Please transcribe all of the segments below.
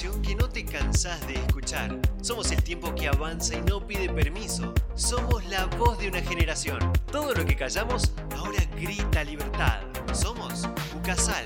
que no te cansás de escuchar. Somos el tiempo que avanza y no pide permiso. Somos la voz de una generación. Todo lo que callamos ahora grita libertad. Somos Ucasal.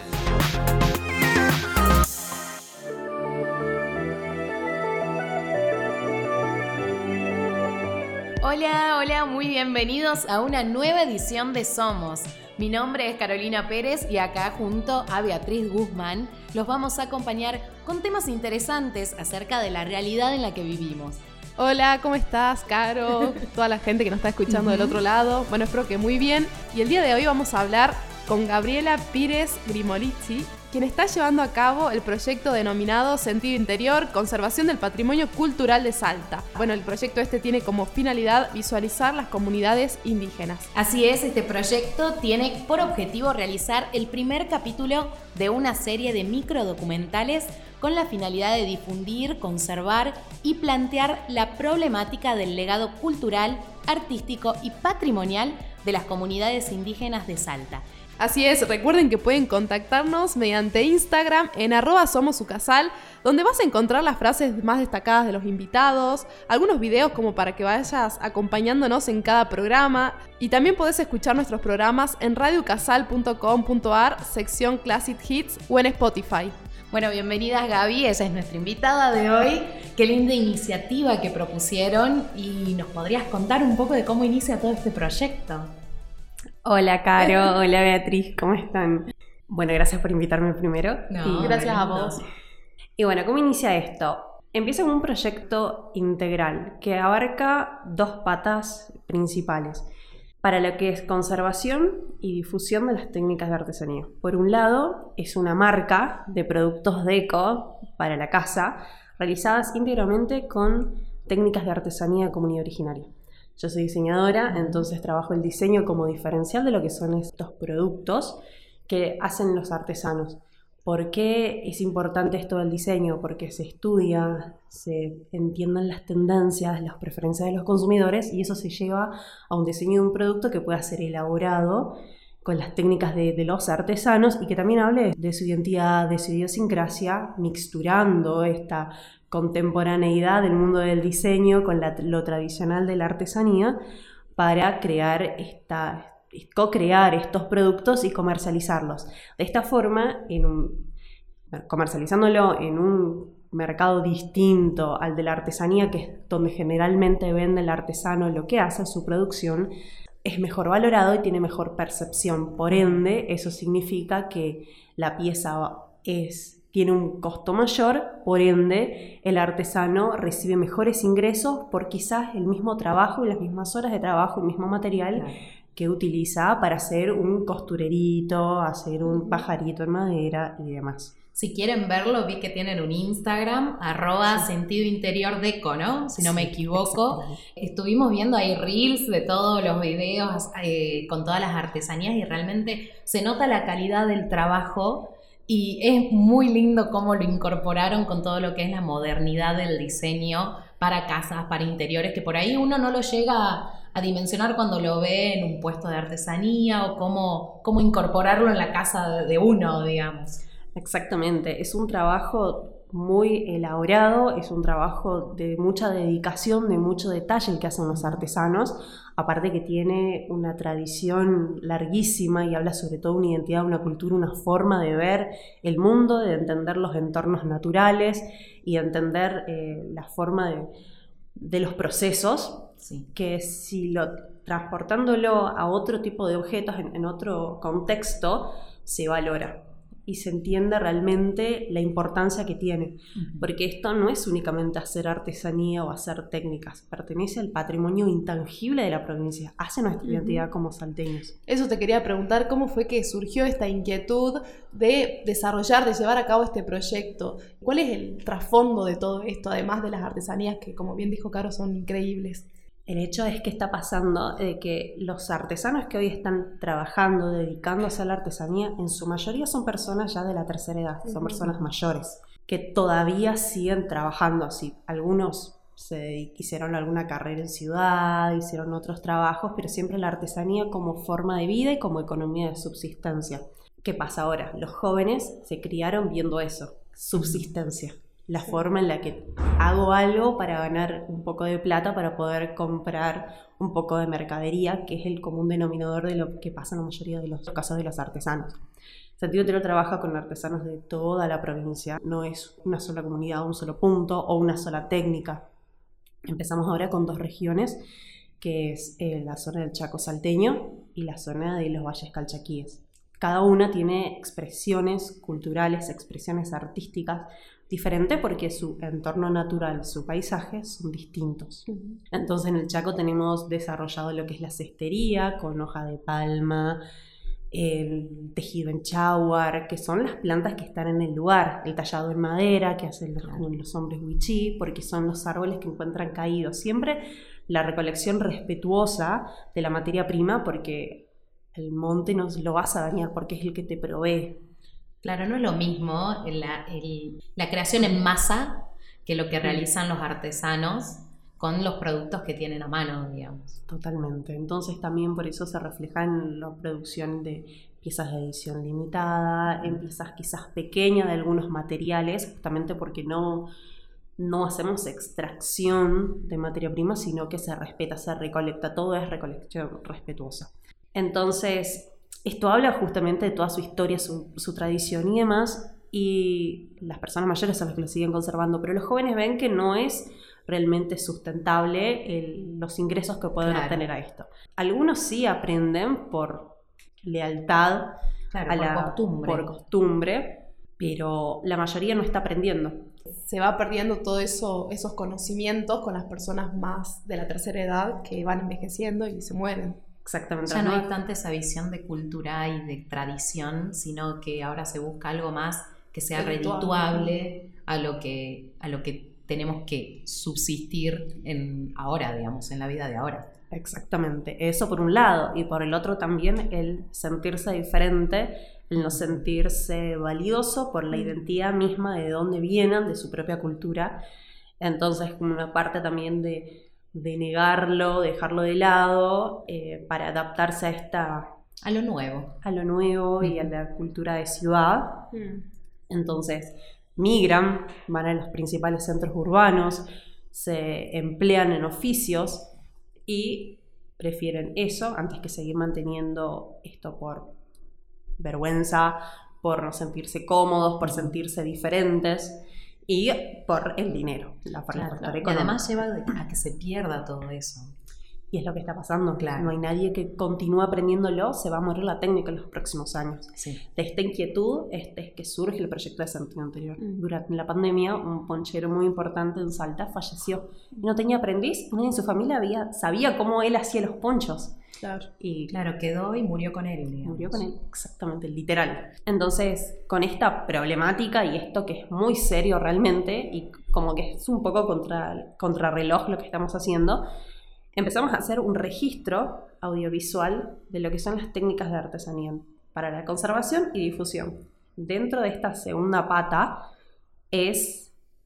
Hola, hola, muy bienvenidos a una nueva edición de Somos. Mi nombre es Carolina Pérez y acá junto a Beatriz Guzmán los vamos a acompañar con temas interesantes acerca de la realidad en la que vivimos. Hola, ¿cómo estás, Caro? Toda la gente que nos está escuchando del otro lado. Bueno, espero que muy bien. Y el día de hoy vamos a hablar con Gabriela Pires Grimolizzi, quien está llevando a cabo el proyecto denominado Sentido Interior, Conservación del Patrimonio Cultural de Salta. Bueno, el proyecto este tiene como finalidad visualizar las comunidades indígenas. Así es, este proyecto tiene por objetivo realizar el primer capítulo de una serie de microdocumentales con la finalidad de difundir, conservar y plantear la problemática del legado cultural, artístico y patrimonial de las comunidades indígenas de Salta. Así es, recuerden que pueden contactarnos mediante Instagram en arroba somosucasal, donde vas a encontrar las frases más destacadas de los invitados, algunos videos como para que vayas acompañándonos en cada programa y también podés escuchar nuestros programas en radiocasal.com.ar, sección Classic Hits o en Spotify. Bueno, bienvenidas Gaby, esa es nuestra invitada de hoy. Qué linda iniciativa que propusieron y nos podrías contar un poco de cómo inicia todo este proyecto. Hola, Caro. Hola, Beatriz. ¿Cómo están? Bueno, gracias por invitarme primero. No, gracias a vos. Y bueno, ¿cómo inicia esto? Empieza con un proyecto integral que abarca dos patas principales para lo que es conservación y difusión de las técnicas de artesanía. Por un lado, es una marca de productos deco para la casa realizadas íntegramente con técnicas de artesanía de comunidad originaria. Yo soy diseñadora, entonces trabajo el diseño como diferencial de lo que son estos productos que hacen los artesanos. ¿Por qué es importante esto del diseño? Porque se estudia, se entienden las tendencias, las preferencias de los consumidores y eso se lleva a un diseño de un producto que pueda ser elaborado con las técnicas de, los artesanos y que también hable de su identidad, de su idiosincrasia, mixturando esta contemporaneidad del mundo del diseño con lo tradicional de la artesanía para crear esta, co-crear estos productos y comercializarlos. De esta forma, comercializándolo en un mercado distinto al de la artesanía, que es donde generalmente vende el artesano lo que hace, su producción, es mejor valorado y tiene mejor percepción. Por ende, eso significa que la pieza es tiene un costo mayor, por ende el artesano recibe mejores ingresos por quizás el mismo trabajo y las mismas horas de trabajo, el mismo material que utiliza para hacer un costurerito, hacer un pajarito en madera y demás. Si quieren verlo, vi que tienen un Instagram, arroba sentido interior deco, ¿no? Si no me equivoco. Estuvimos viendo ahí reels de todos los videos eh, con todas las artesanías y realmente se nota la calidad del trabajo y es muy lindo cómo lo incorporaron con todo lo que es la modernidad del diseño para casas, para interiores, que por ahí uno no lo llega a dimensionar cuando lo ve en un puesto de artesanía o cómo, cómo incorporarlo en la casa de uno, digamos. Exactamente, es un trabajo muy elaborado, es un trabajo de mucha dedicación, de mucho detalle el que hacen los artesanos, aparte que tiene una tradición larguísima y habla sobre todo una identidad, una cultura, una forma de ver el mundo, de entender los entornos naturales y de entender eh, la forma de, los procesos, que si lo transportándolo a otro tipo de objetos en otro contexto, se valora y se entiende realmente la importancia que tiene. Porque esto no es únicamente hacer artesanía o hacer técnicas, pertenece al patrimonio intangible de la provincia, hace nuestra identidad como salteños. Eso te quería preguntar, ¿cómo fue que surgió esta inquietud de desarrollar, de llevar a cabo este proyecto? ¿Cuál es el trasfondo de todo esto, además de las artesanías que, como bien dijo Caro, son increíbles? El hecho es que está pasando de que los artesanos que hoy están trabajando, dedicándose a la artesanía, en su mayoría son personas ya de la tercera edad, son personas mayores, que todavía siguen trabajando así. Algunos se hicieron alguna carrera en ciudad, hicieron otros trabajos, pero siempre la artesanía como forma de vida y como economía de subsistencia. ¿Qué pasa ahora? Los jóvenes se criaron viendo eso, subsistencia la forma en la que hago algo para ganar un poco de plata para poder comprar un poco de mercadería, que es el común denominador de lo que pasa en la mayoría de los casos de los artesanos. Sentido Interior trabaja con artesanos de toda la provincia, no es una sola comunidad, un solo punto o una sola técnica. Empezamos ahora con dos regiones, que es eh, la zona del Chaco salteño y la zona de los valles calchaquíes. Cada una tiene expresiones culturales, expresiones artísticas diferentes porque su entorno natural, su paisaje son distintos. Entonces en el Chaco tenemos desarrollado lo que es la cestería con hoja de palma, el tejido en chawar, que son las plantas que están en el lugar, el tallado en madera que hacen los, hombres wichí, porque son los árboles que encuentran caídos. Siempre la recolección respetuosa de la materia prima, porque el monte no lo vas a dañar, porque es el que te provee. Claro, no es lo mismo la, la creación en masa que lo que realizan los artesanos con los productos que tienen a mano, digamos. Totalmente. Entonces también por eso se refleja en la producción de piezas de edición limitada, en piezas quizás pequeñas de algunos materiales, justamente porque no, no hacemos extracción de materia prima, sino que se respeta, se recolecta, todo es recolección respetuosa. Entonces, esto habla justamente de toda su historia, su, su tradición y demás, y las personas mayores son las que lo siguen conservando, pero los jóvenes ven que no es realmente sustentable los ingresos que pueden obtener a esto. Algunos sí aprenden por lealtad a la costumbre. por costumbre, pero la mayoría no está aprendiendo. Se va perdiendo todo eso, esos conocimientos con las personas más de la tercera edad que van envejeciendo y se mueren. Exactamente. Ya no hay tanta esa visión de cultura y de tradición, sino que ahora se busca algo más que sea redituable a lo que, a lo que tenemos que subsistir en ahora, digamos, en la vida de ahora. Exactamente, eso por un lado, y por el otro también el sentirse diferente, el no sentirse valioso por la mm. identidad misma de dónde vienen, de su propia cultura. Entonces, como una parte también de, negarlo, dejarlo de lado, eh, para adaptarse a esta... A lo nuevo. A lo nuevo y a la cultura de ciudad. Mm. Entonces, migran, van a los principales centros urbanos, se emplean en oficios y prefieren eso antes que seguir manteniendo esto por vergüenza, por no sentirse cómodos, por sentirse diferentes y por el dinero, la Y además lleva a que se pierda todo eso. Y es lo que está pasando. Claro. No hay nadie que continúe aprendiéndolo, se va a morir la técnica en los próximos años. De esta inquietud este, es que surge el proyecto de sentido anterior. Mm. Durante la pandemia, un ponchero muy importante en Salta falleció. Y no tenía aprendiz, nadie en su familia había, sabía cómo él hacía los ponchos. Claro. Y claro, quedó y murió con él. Murió con él, exactamente, literal. Entonces, con esta problemática y esto que es muy serio realmente, y como que es un poco contra, contra reloj lo que estamos haciendo, empezamos a hacer un registro audiovisual de lo que son las técnicas de artesanía para la conservación y difusión. Dentro de esta segunda pata es,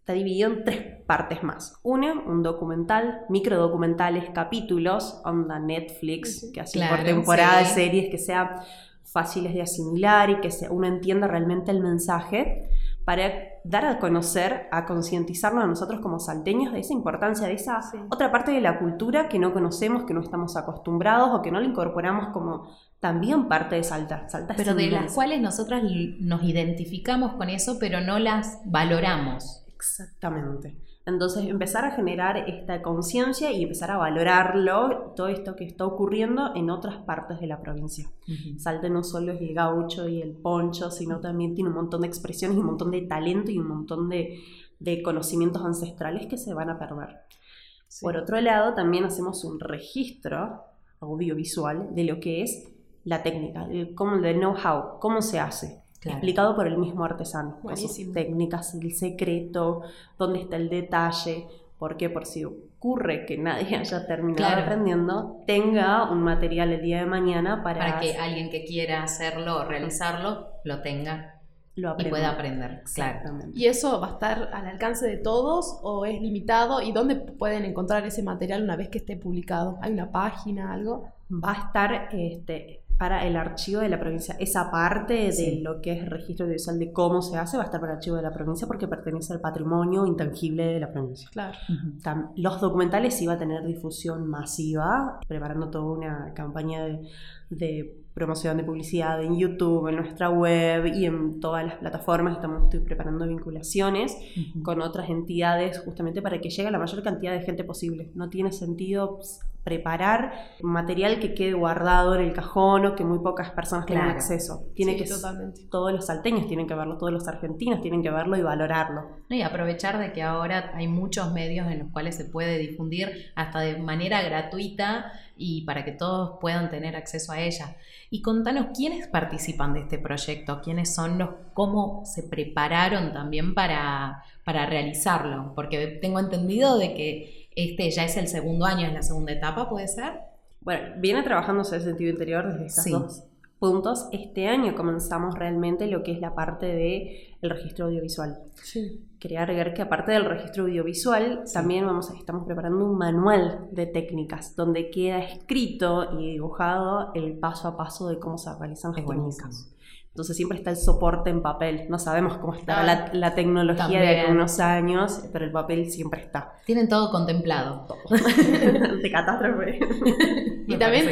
está dividido en tres partes más. Una, un documental, microdocumentales, capítulos, onda Netflix, que así por temporada de series que sean fáciles de asimilar y que uno entienda realmente el mensaje para dar a conocer, a concientizarnos a nosotros como salteños de esa importancia, de esa otra parte de la cultura que no conocemos, que no estamos acostumbrados o que no la incorporamos como también parte de Salta. Salta pero de las cuales nosotras nos identificamos con eso, pero no las valoramos. Exactamente. Entonces empezar a generar esta conciencia y empezar a valorarlo, todo esto que está ocurriendo en otras partes de la provincia. Salte no solo es el gaucho y el poncho, sino también tiene un montón de expresiones y un montón de talento y un montón de, conocimientos ancestrales que se van a perder. Por otro lado, también hacemos un registro audiovisual de lo que es la técnica, el, el know-how, cómo se hace explicado por el mismo artesano. Sus técnicas, el secreto, dónde está el detalle. Porque por si ocurre que nadie haya terminado aprendiendo, tenga un material el día de mañana para... Para que alguien que quiera hacerlo o realizarlo, lo tenga lo y pueda aprender. Exactamente. ¿Y eso va a estar al alcance de todos o es limitado? ¿Y dónde pueden encontrar ese material una vez que esté publicado? ¿Hay una página, algo? Va a estar este, para el archivo de la provincia. Esa parte de lo que es registro audiovisual de cómo se hace va a estar para el archivo de la provincia porque pertenece al patrimonio intangible de la provincia. Claro. Los documentales va a tener difusión masiva, preparando toda una campaña de, de promoción de publicidad en YouTube, en nuestra web y en todas las plataformas. Estamos estoy preparando vinculaciones con otras entidades justamente para que llegue a la mayor cantidad de gente posible. No tiene sentido ps, preparar material que quede guardado en el cajón o que muy pocas personas tengan Claro. acceso. Tiene Sí, que totalmente. todos los salteños tienen que verlo, todos los argentinos tienen que verlo y valorarlo. No, Y aprovechar de que ahora hay muchos medios en los cuales se puede difundir hasta de manera gratuita y para que todos puedan tener acceso a ella. Y contanos quiénes participan de este proyecto, quiénes son los, cómo se prepararon también para, para realizarlo, porque tengo entendido de que este ya es el segundo año, es la segunda etapa, ¿puede ser? Bueno, viene trabajándose el sentido interior desde estos Sí. dos puntos. Este año comenzamos realmente lo que es la parte de el registro audiovisual. Sí. Quería agregar que aparte del registro audiovisual, también vamos, a- estamos preparando un manual de técnicas donde queda escrito y dibujado el paso a paso de cómo se realizan las técnicas. Entonces siempre está el soporte en papel. No sabemos cómo estará Ah, la, la tecnología de también. algunos años, pero el papel siempre está. Tienen todo contemplado. de catástrofe. Y Me también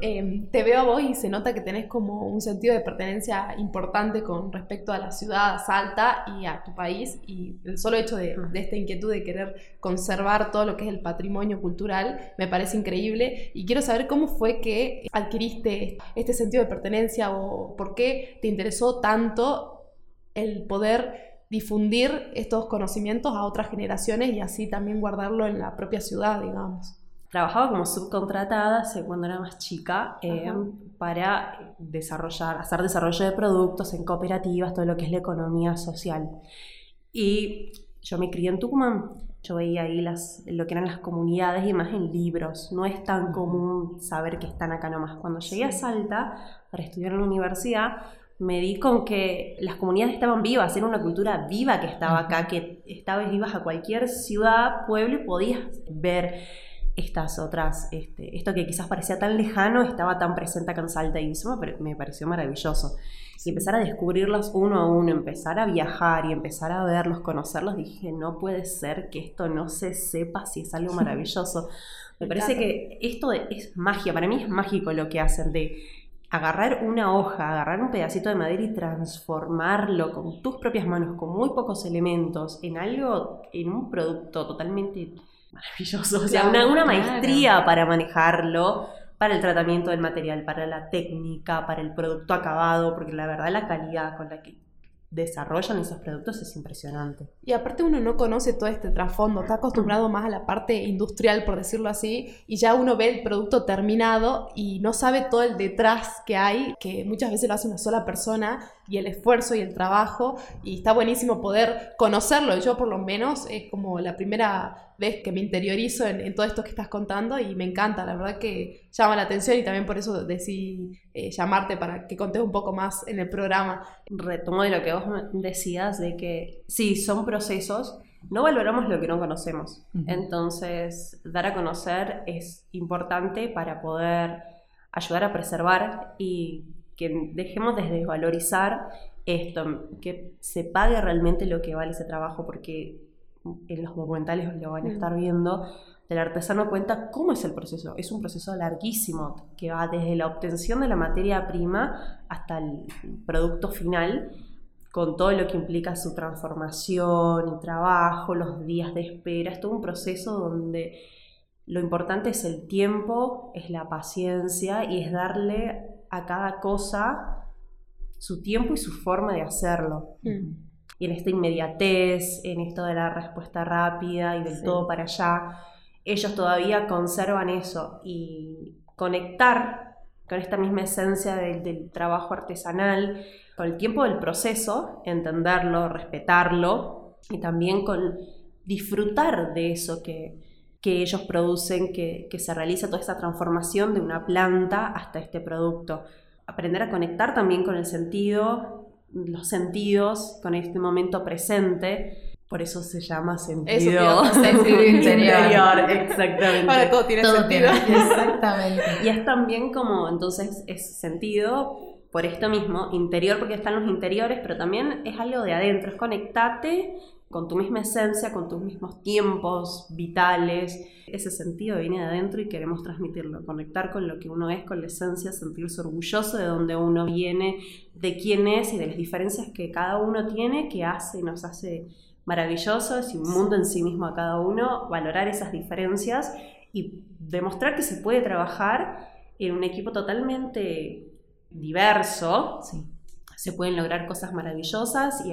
eh, te veo a vos y se nota que tenés como un sentido de pertenencia importante con respecto a la ciudad, a Salta y a tu país. Y el solo hecho de, de esta inquietud de querer conservar todo lo que es el patrimonio cultural me parece increíble. Y quiero saber cómo fue que adquiriste este sentido de pertenencia o por qué te interesó tanto el poder difundir estos conocimientos a otras generaciones y así también guardarlo en la propia ciudad, digamos. Trabajaba como subcontratada cuando era más chica eh, para desarrollar, hacer desarrollo de productos en cooperativas, todo lo que es la economía social. Y yo me crié en Tucumán, yo veía ahí las, lo que eran las comunidades y más en libros. No es tan común saber que están acá nomás. Cuando llegué a Salta para estudiar en la universidad, me di con que las comunidades estaban vivas, era una cultura viva que estaba acá, que estabas, ibas a cualquier ciudad, pueblo y podías ver estas otras, este, esto que quizás parecía tan lejano, estaba tan presente acá en Salta y eso me, pare- me pareció maravilloso. Y empezar a descubrirlos uno a uno, empezar a viajar y empezar a verlos, conocerlos, dije, no puede ser que esto no se sepa si es algo maravilloso. Me parece que esto es magia, para mí es mágico lo que hacen de agarrar una hoja, agarrar un pedacito de madera y transformarlo con tus propias manos, con muy pocos elementos, en algo, en un producto totalmente maravilloso. O sea, Claro, una, una claro. maestría para manejarlo, para el tratamiento del material, para la técnica, para el producto acabado, porque la verdad la calidad con la que desarrollan esos productos es impresionante. Y aparte uno no conoce todo este trasfondo, está acostumbrado más a la parte industrial, por decirlo así, y ya uno ve el producto terminado y no sabe todo el detrás que hay, que muchas veces lo hace una sola persona, y el esfuerzo y el trabajo, y está buenísimo poder conocerlo. Yo por lo menos es como la primera vez que me interiorizo en, en todo esto que estás contando y me encanta, la verdad que llama la atención y también por eso decidí eh, llamarte para que contes un poco más en el programa. Retomo de lo que vos decías, de que sí, son procesos, no valoramos lo que no conocemos. Ujú. Entonces, dar a conocer es importante para poder ayudar a preservar y que dejemos de desvalorizar esto, que se pague realmente lo que vale ese trabajo, porque en los documentales lo van a Mm. estar viendo, el artesano cuenta cómo es el proceso. Es un proceso larguísimo que va desde la obtención de la materia prima hasta el producto final, con todo lo que implica su transformación y trabajo, los días de espera. Es todo un proceso donde lo importante es el tiempo, es la paciencia y es darle a cada cosa su tiempo y su forma de hacerlo. Y en esta inmediatez, en esto de la respuesta rápida y del Sí. todo para allá, ellos todavía conservan eso y conectar con esta misma esencia del, del trabajo artesanal, con el tiempo del proceso, entenderlo, respetarlo y también con disfrutar de eso que, que ellos producen, que, que se realiza toda esta transformación de una planta hasta este producto. Aprender a conectar también con el sentido, los sentidos, con este momento presente, Por eso se llama Eso sentido, te- sentido interior. exactamente. Ahora todo tiene Todo sentido. tiene- Exactamente. Y es también como, entonces, es sentido por esto mismo, interior, porque están los interiores, pero también es algo de adentro, es conectarte con tu misma esencia, con tus mismos tiempos vitales. Ese sentido viene de adentro y queremos transmitirlo, conectar con lo que uno es, con la esencia, sentirse orgulloso de dónde uno viene, de quién es y de las diferencias que cada uno tiene, que hace y nos hace maravillosos y un mundo en sí mismo a cada uno, valorar esas diferencias y demostrar que se puede trabajar en un equipo totalmente diverso, Sí. se pueden lograr cosas maravillosas y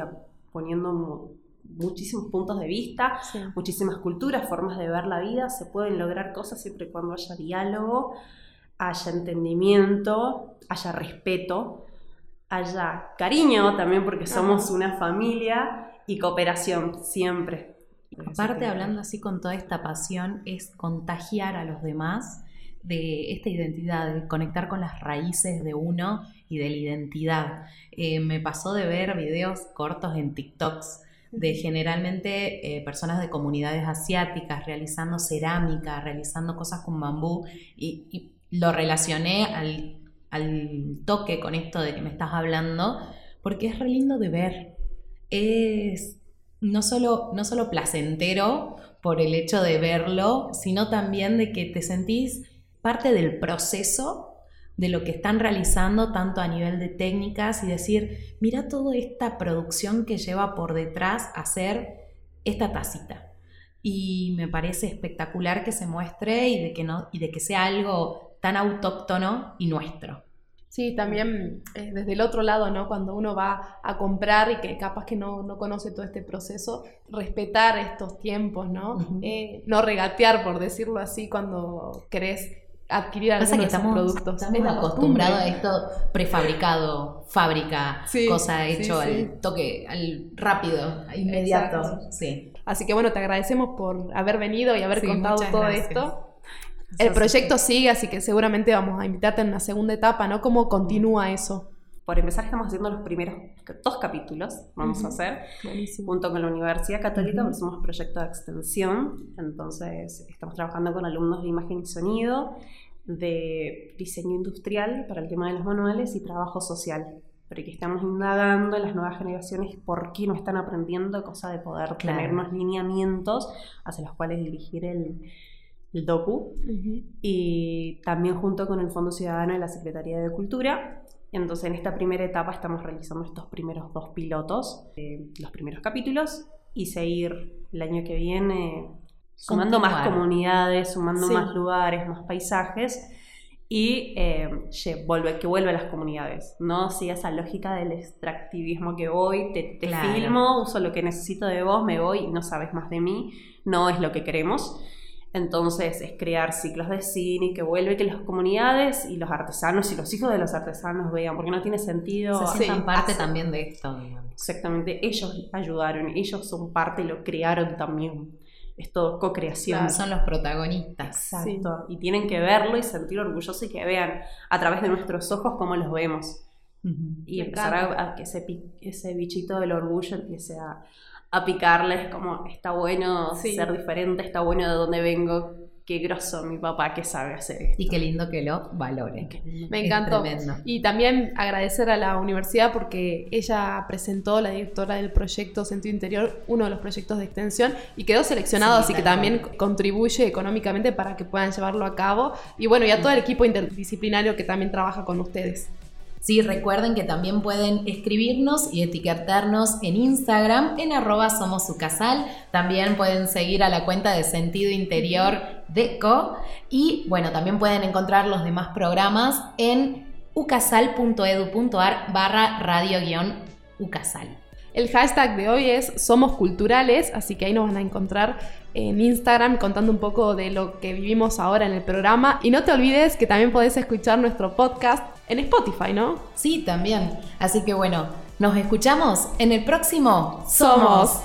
poniendo muchísimos puntos de vista, Sí. muchísimas culturas, formas de ver la vida, se pueden lograr cosas siempre y cuando haya diálogo, haya entendimiento, haya respeto, haya cariño también porque somos una familia y cooperación siempre. Aparte, hablando así con toda esta pasión, es contagiar a los demás de esta identidad, de conectar con las raíces de uno y de la identidad. Eh, me pasó de ver videos cortos en TikToks de generalmente eh, personas de comunidades asiáticas realizando cerámica, realizando cosas con bambú y, y lo relacioné al, al toque con esto de que me estás hablando porque es re lindo de ver. Es no solo, no solo placentero por el hecho de verlo, sino también de que te sentís parte del proceso de lo que están realizando, tanto a nivel de técnicas y decir, mira toda esta producción que lleva por detrás hacer esta tacita. Y me parece espectacular que se muestre y de que, no, y de que sea algo tan autóctono y nuestro. Sí, también eh, desde el otro lado, ¿no? Cuando uno va a comprar y que capaz que no, no conoce todo este proceso, respetar estos tiempos, ¿no? Eh, no regatear, por decirlo así, cuando querés adquirir Pasa alguno que de esos estamos, productos. estamos acostumbrados a esto prefabricado, fábrica, Sí, cosa hecho sí. al toque, al rápido, inmediato. Exacto. Sí. Así que bueno, te agradecemos por haber venido y haber Sí, contado todo gracias. esto. El proyecto sigue, así que seguramente vamos a invitarte en una segunda etapa, ¿no? ¿Cómo continúa eso? Por empezar, estamos haciendo los primeros dos capítulos, vamos Ujú. a hacer, Buenísimo. junto con la Universidad Católica, Ujú. porque somos proyecto de extensión. Entonces, estamos trabajando con alumnos de imagen y sonido, de diseño industrial para el tema de los manuales y trabajo social. Porque estamos indagando en las nuevas generaciones por qué no están aprendiendo, cosa de poder Claro. tener unos lineamientos hacia los cuales dirigir el, el docu Ujú. y también junto con el Fondo Ciudadano de la Secretaría de Cultura. Entonces, en esta primera etapa estamos realizando estos primeros dos pilotos, eh, los primeros capítulos, y seguir el año que viene sumando más Continuar. comunidades, sumando Sí. más lugares, más paisajes y eh, vuelve, que vuelva a las comunidades. No siga esa lógica del extractivismo que voy, te, te Claro. filmo, uso lo que necesito de vos, me voy y no sabes más de mí. No es lo que queremos. Entonces es crear ciclos de cine y que vuelve que las comunidades y los artesanos y los hijos de los artesanos vean, porque no tiene sentido. Se sientan Sí, parte hacer- también de esto, digamos. Exactamente, ellos ayudaron, ellos son parte y lo crearon también. Es todo co-creación. Claro. Son los protagonistas. Exacto. Y tienen que verlo y sentir orgulloso y que vean a través de nuestros ojos cómo los vemos. Y empezar a, a que ese, pi- ese bichito del orgullo empiece a, a picarles como está bueno Sí. ser diferente, está bueno de dónde vengo, qué grosso mi papá que sabe hacer esto. Y qué lindo que lo valoren. Me encantó. Y también agradecer a la universidad porque ella presentó, la directora del proyecto Sentido Interior, uno de los proyectos de extensión y quedó seleccionado, Sí, así que también cual. contribuye económicamente para que puedan llevarlo a cabo. Y bueno, y a todo el equipo interdisciplinario que también trabaja con ustedes. Sí, recuerden que también pueden escribirnos y etiquetarnos en Instagram en arroba somos. También pueden seguir a la cuenta de Sentido Interior Deco. Y bueno, también pueden encontrar los demás programas en ucasal.edu.ar barra radio-ucasal. El hashtag de hoy es Somos Culturales, así que ahí nos van a encontrar en Instagram contando un poco de lo que vivimos ahora en el programa. Y no te olvides que también podés escuchar nuestro podcast en Spotify, ¿no? Sí, también. Así que bueno, nos escuchamos en el próximo Somos.